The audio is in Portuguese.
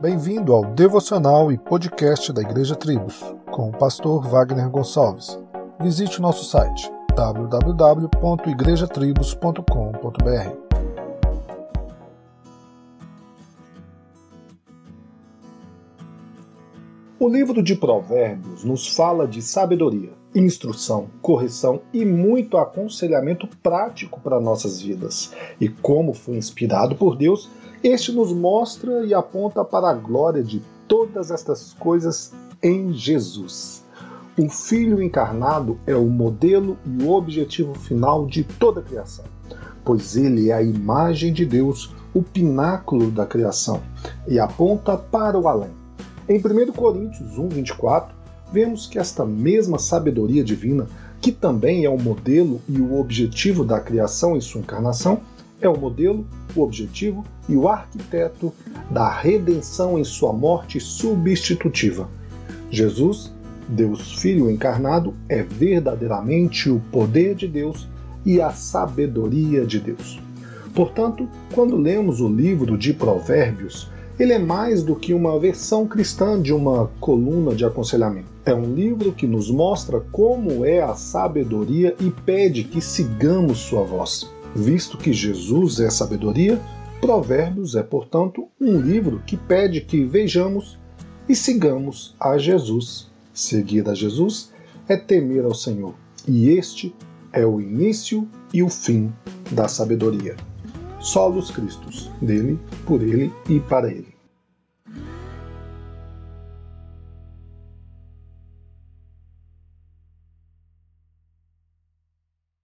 Bem-vindo ao devocional e podcast da Igreja Tribos, com o pastor Wagner Gonçalves. Visite nosso site www.igrejatribos.com.br. O livro de Provérbios nos fala de sabedoria, instrução, correção e muito aconselhamento prático para nossas vidas. E como foi inspirado por Deus, este nos mostra e aponta para a glória de todas estas coisas em Jesus. O Filho encarnado é o modelo e o objetivo final de toda a criação, pois ele é a imagem de Deus, o pináculo da criação, e aponta para o além. Em 1 Coríntios 1, 24, vemos que esta mesma sabedoria divina, que também é o modelo e o objetivo da criação em sua encarnação, é o modelo, o objetivo e o arquiteto da redenção em sua morte substitutiva. Jesus, Deus Filho encarnado, é verdadeiramente o poder de Deus e a sabedoria de Deus. Portanto, quando lemos o livro de Provérbios, ele é mais do que uma versão cristã de uma coluna de aconselhamento. É um livro que nos mostra como é a sabedoria e pede que sigamos sua voz. Visto que Jesus é sabedoria, Provérbios é, portanto, um livro que pede que vejamos e sigamos a Jesus. Seguir a Jesus é temer ao Senhor, e este é o início e o fim da sabedoria. Solos Cristos, dele, por ele e para ele.